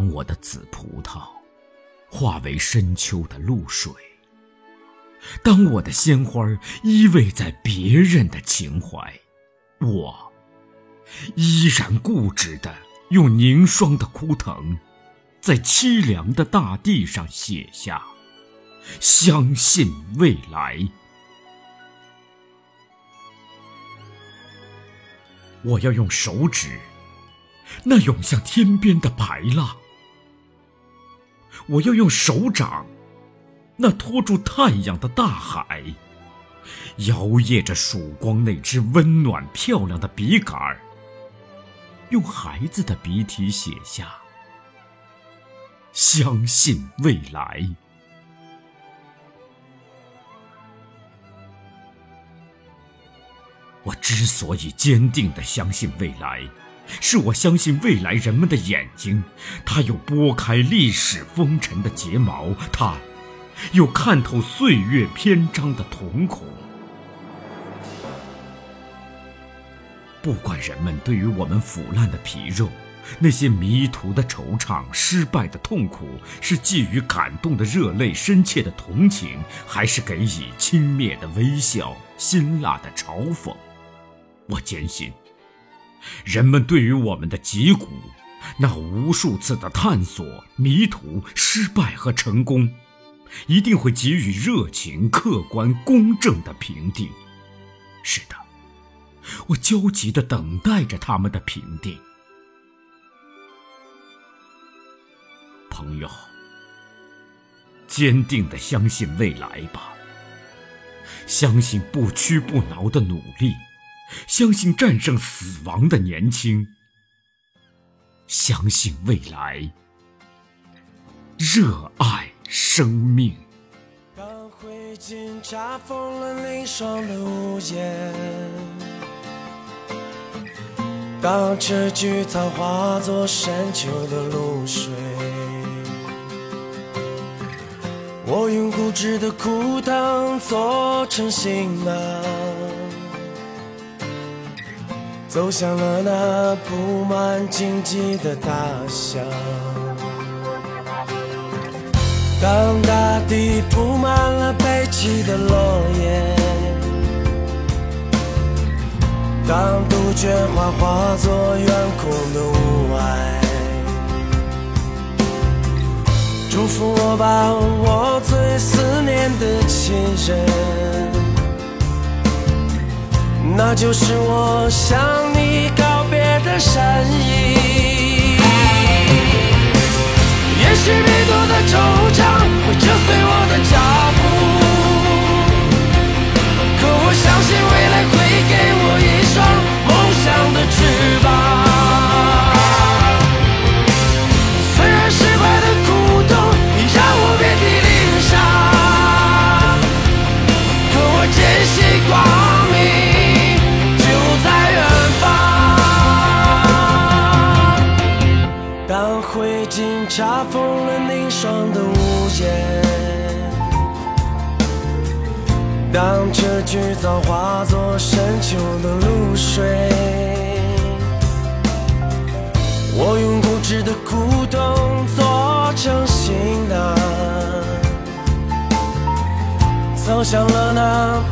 当我的紫葡萄化为深秋的露水，当我的鲜花依偎在别人的情怀，我依然固执地用凝霜的枯藤，在凄凉的大地上写下：相信未来。我要用手指，那涌向天边的排浪。我要用手掌，那托住太阳的大海，摇曳着曙光那只温暖漂亮的笔杆儿，用孩子的笔体写下“相信未来”。我之所以坚定的相信未来。是我相信未来人们的眼睛，它有拨开历史风尘的睫毛，它有看透岁月篇章的瞳孔。不管人们对于我们腐烂的皮肉、那些迷途的惆怅、失败的痛苦，是寄予感动的热泪、深切的同情，还是给予轻蔑的微笑、辛辣的嘲讽，我坚信。人们对于我们的脊骨，那无数次的探索、迷途、失败和成功，一定会给予热情、客观、公正的评定。是的，我焦急地等待着他们的评定。朋友，坚定地相信未来吧，相信不屈不挠的努力。相信战胜死亡的年轻，相信未来，热爱生命。当灰烬查封了凝霜的屋檐，当这菊草化作深秋的露水，我用固执的枯藤做成行囊。走向了那布满荆棘的大象。当大地铺满了悲泣的落叶，当杜鹃花化作远空的雾霭，祝福我吧，我最思念的亲人。那就是我向你告别的身影。也许迷途的查封了凝霜的屋檐，当这菊草化作深秋的露水，我用固执的古董做成行囊，走向了那